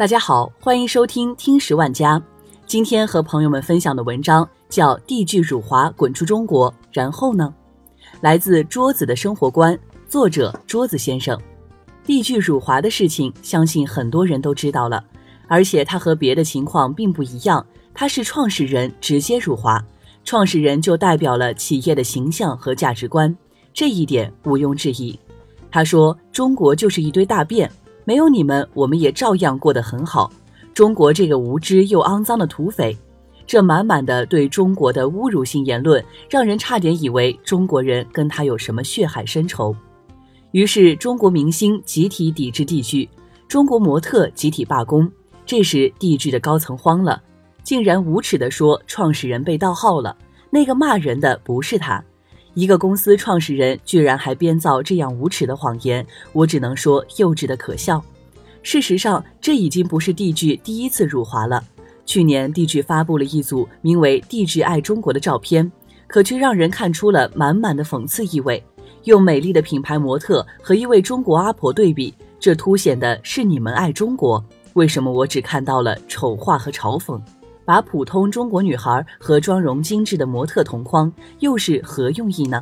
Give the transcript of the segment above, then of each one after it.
大家好，欢迎收听听十万家。今天和朋友们分享的文章叫《地聚辱华滚出中国》，然后呢，来自桌子的生活观，作者桌子先生。地聚辱华的事情，相信很多人都知道了，而且它和别的情况并不一样，它是创始人直接辱华，创始人就代表了企业的形象和价值观，这一点毋庸置疑。他说：“中国就是一堆大便。”没有你们，我们也照样过得很好。中国这个无知又肮脏的土匪，这满满的对中国的侮辱性言论，让人差点以为中国人跟他有什么血海深仇。于是，中国明星集体抵制地剧，中国模特集体罢工。这时，地剧的高层慌了，竟然无耻地说创始人被盗号了。那个骂人的不是他。一个公司创始人居然还编造这样无耻的谎言，我只能说幼稚的可笑。事实上，这已经不是地剧第一次辱华了。去年，地剧发布了一组名为“地剧爱中国”的照片，可却让人看出了满满的讽刺意味。用美丽的品牌模特和一位中国阿婆对比，这凸显的是你们爱中国。为什么我只看到了丑化和嘲讽？把普通中国女孩和妆容精致的模特同框，又是何用意呢？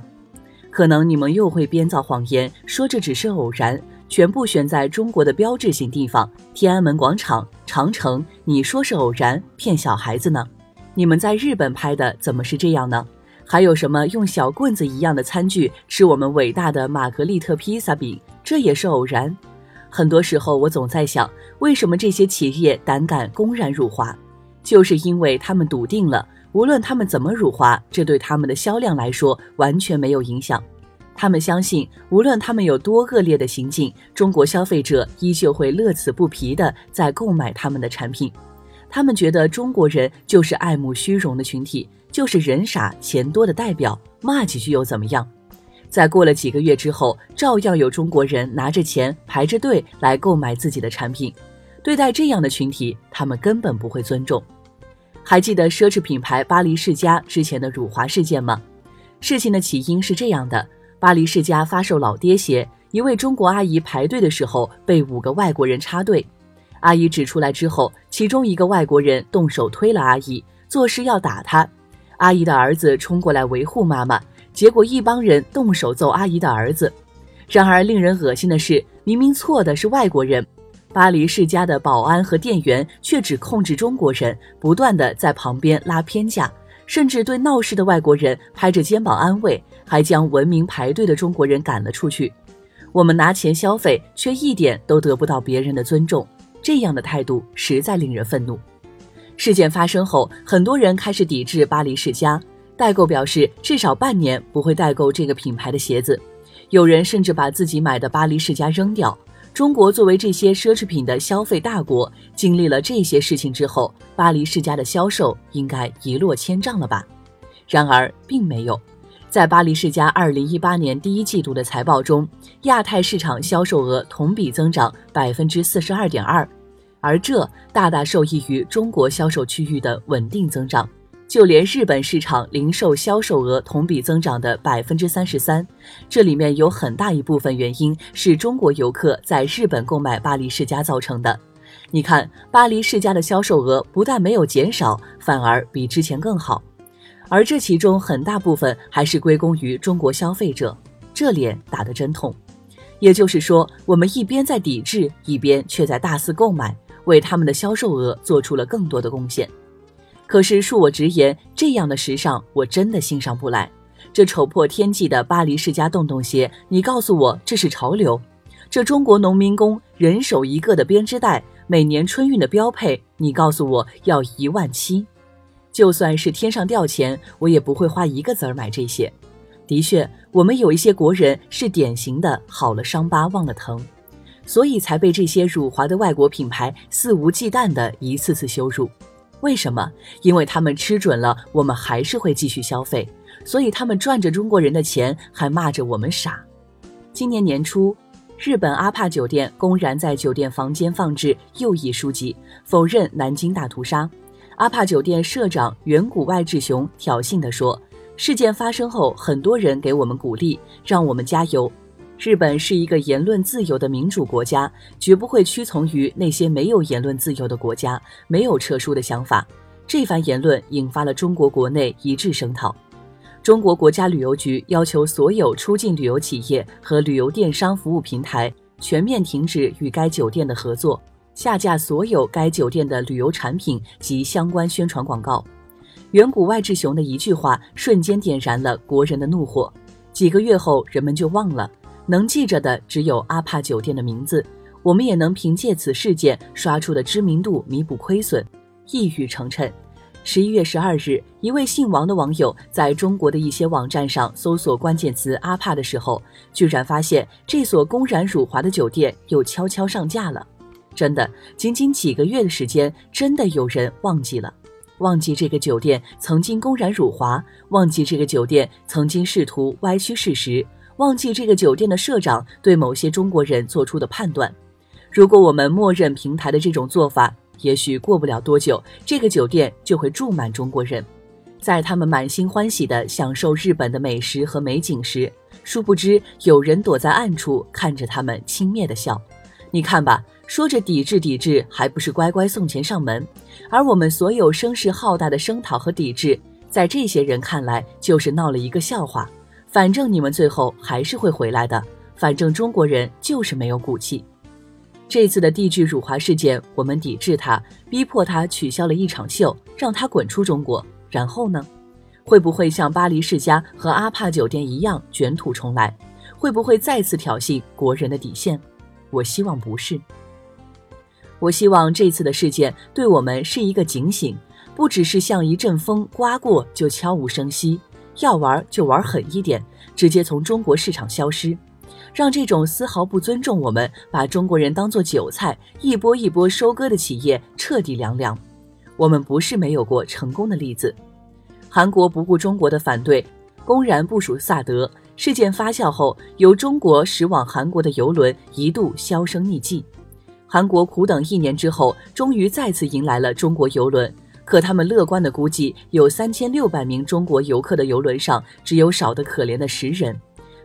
可能你们又会编造谎言，说这只是偶然，全部选在中国的标志性地方——天安门广场、长城。你说是偶然，骗小孩子呢？你们在日本拍的怎么是这样呢？还有什么用小棍子一样的餐具吃我们伟大的玛格丽特披萨饼？这也是偶然。很多时候，我总在想，为什么这些企业胆敢公然辱华？就是因为他们笃定了，无论他们怎么辱华，这对他们的销量来说完全没有影响。他们相信，无论他们有多恶劣的行径，中国消费者依旧会乐此不疲地在购买他们的产品。他们觉得中国人就是爱慕虚荣的群体，就是人傻钱多的代表，骂几句又怎么样？在过了几个月之后，照样有中国人拿着钱排着队来购买自己的产品。对待这样的群体，他们根本不会尊重。还记得奢侈品牌巴黎世家之前的辱华事件吗？事情的起因是这样的：巴黎世家发售老爹鞋，一位中国阿姨排队的时候被五个外国人插队，阿姨指出来之后，其中一个外国人动手推了阿姨，作势要打她。阿姨的儿子冲过来维护妈妈，结果一帮人动手揍阿姨的儿子。然而令人恶心的是，明明错的是外国人。巴黎世家的保安和店员却只控制中国人，不断的在旁边拉偏架，甚至对闹事的外国人拍着肩膀安慰，还将文明排队的中国人赶了出去。我们拿钱消费，却一点都得不到别人的尊重，这样的态度实在令人愤怒。事件发生后，很多人开始抵制巴黎世家，代购表示至少半年不会代购这个品牌的鞋子，有人甚至把自己买的巴黎世家扔掉。中国作为这些奢侈品的消费大国，经历了这些事情之后，巴黎世家的销售应该一落千丈了吧？然而并没有。在巴黎世家2018年第一季度的财报中，亚太市场销售额同比增长百分之四十二点二，而这大大受益于中国销售区域的稳定增长。就连日本市场零售销售额同比增长的百分之三十三，这里面有很大一部分原因是中国游客在日本购买巴黎世家造成的。你看，巴黎世家的销售额不但没有减少，反而比之前更好，而这其中很大部分还是归功于中国消费者，这脸打得真痛。也就是说，我们一边在抵制，一边却在大肆购买，为他们的销售额做出了更多的贡献。可是恕我直言，这样的时尚我真的欣赏不来。这丑破天际的巴黎世家洞洞鞋，你告诉我这是潮流？这中国农民工人手一个的编织袋，每年春运的标配，你告诉我要一万七？就算是天上掉钱，我也不会花一个子儿买这些。的确，我们有一些国人是典型的好了伤疤忘了疼，所以才被这些辱华的外国品牌肆无忌惮的一次次羞辱。为什么？因为他们吃准了我们还是会继续消费，所以他们赚着中国人的钱，还骂着我们傻。今年年初，日本阿帕酒店公然在酒店房间放置右翼书籍，否认南京大屠杀。阿帕酒店社长远古外志雄挑衅地说：“事件发生后，很多人给我们鼓励，让我们加油。日本是一个言论自由的民主国家，绝不会屈从于那些没有言论自由的国家，没有撤出的想法。这番言论引发了中国国内一致声讨。中国国家旅游局要求所有出境旅游企业和旅游电商服务平台全面停止与该酒店的合作，下架所有该酒店的旅游产品及相关宣传广告。远古外志雄的一句话，瞬间点燃了国人的怒火。几个月后，人们就忘了。能记着的只有阿帕酒店的名字，我们也能凭借此事件刷出的知名度弥补亏损，一语成谶。十一月十二日，一位姓王的网友在中国的一些网站上搜索关键词“阿帕”的时候，居然发现这所公然辱华的酒店又悄悄上架了。真的，仅仅几个月的时间，真的有人忘记了，忘记这个酒店曾经公然辱华，忘记这个酒店曾经试图歪曲事实。忘记这个酒店的社长对某些中国人做出的判断。如果我们默认平台的这种做法，也许过不了多久，这个酒店就会住满中国人。在他们满心欢喜地享受日本的美食和美景时，殊不知有人躲在暗处看着他们轻蔑地笑。你看吧，说着抵制抵制，还不是乖乖送钱上门？而我们所有声势浩大的声讨和抵制，在这些人看来，就是闹了一个笑话。反正你们最后还是会回来的，反正中国人就是没有骨气。这次的地剧辱华事件，我们抵制他，逼迫他取消了一场秀，让他滚出中国。然后呢？会不会像巴黎世家和阿帕酒店一样卷土重来？会不会再次挑衅国人的底线？我希望不是。我希望这次的事件对我们是一个警醒，不只是像一阵风刮过就悄无声息。要玩就玩狠一点，直接从中国市场消失，让这种丝毫不尊重我们、把中国人当做韭菜一波一波收割的企业彻底凉凉。我们不是没有过成功的例子。韩国不顾中国的反对，公然部署萨德。事件发酵后，由中国驶往韩国的游轮一度销声匿迹。韩国苦等一年之后，终于再次迎来了中国游轮。可他们乐观的估计，有三千六百名中国游客的游轮上，只有少得可怜的十人，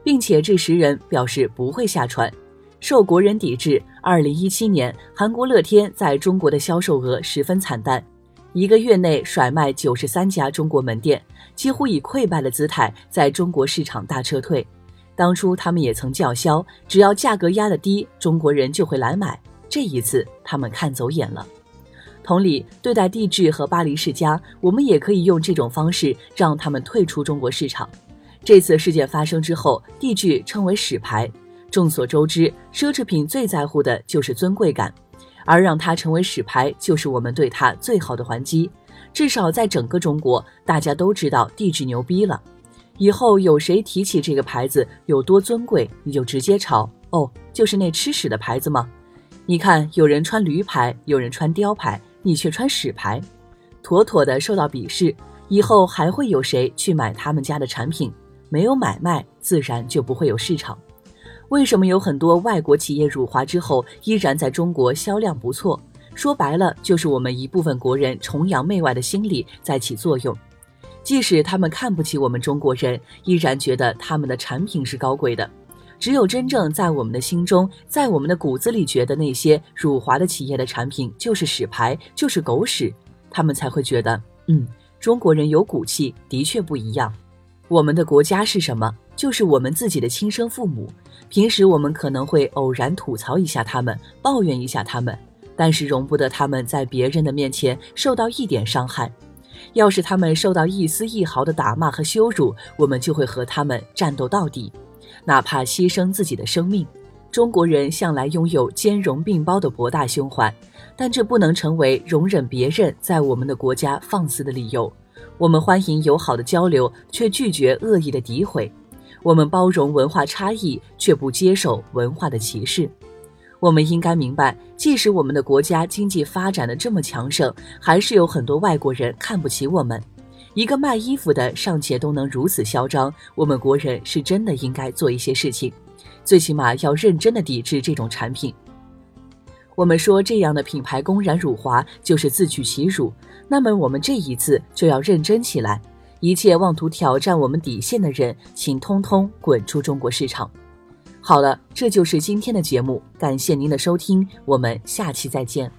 并且这十人表示不会下船。受国人抵制，二零一七年韩国乐天在中国的销售额十分惨淡，一个月内甩卖九十三家中国门店，几乎以溃败的姿态在中国市场大撤退。当初他们也曾叫嚣，只要价格压得低，中国人就会来买。这一次，他们看走眼了。同理，对待地质和巴黎世家，我们也可以用这种方式让他们退出中国市场。这次事件发生之后，地质称为“屎牌”。众所周知，奢侈品最在乎的就是尊贵感，而让它成为“屎牌”，就是我们对它最好的还击。至少在整个中国，大家都知道地质牛逼了。以后有谁提起这个牌子有多尊贵，你就直接抄哦，就是那吃屎的牌子吗？你看，有人穿驴牌，有人穿貂牌。你却穿屎牌，妥妥的受到鄙视。以后还会有谁去买他们家的产品？没有买卖，自然就不会有市场。为什么有很多外国企业辱华之后，依然在中国销量不错？说白了，就是我们一部分国人崇洋媚外的心理在起作用。即使他们看不起我们中国人，依然觉得他们的产品是高贵的。只有真正在我们的心中，在我们的骨子里觉得那些辱华的企业的产品就是屎牌，就是狗屎，他们才会觉得，嗯，中国人有骨气，的确不一样。我们的国家是什么？就是我们自己的亲生父母。平时我们可能会偶然吐槽一下他们，抱怨一下他们，但是容不得他们在别人的面前受到一点伤害。要是他们受到一丝一毫的打骂和羞辱，我们就会和他们战斗到底。哪怕牺牲自己的生命，中国人向来拥有兼容并包的博大胸怀，但这不能成为容忍别人在我们的国家放肆的理由。我们欢迎友好的交流，却拒绝恶意的诋毁；我们包容文化差异，却不接受文化的歧视。我们应该明白，即使我们的国家经济发展的这么强盛，还是有很多外国人看不起我们。一个卖衣服的尚且都能如此嚣张，我们国人是真的应该做一些事情，最起码要认真的抵制这种产品。我们说这样的品牌公然辱华就是自取其辱，那么我们这一次就要认真起来，一切妄图挑战我们底线的人，请通通滚出中国市场。好了，这就是今天的节目，感谢您的收听，我们下期再见。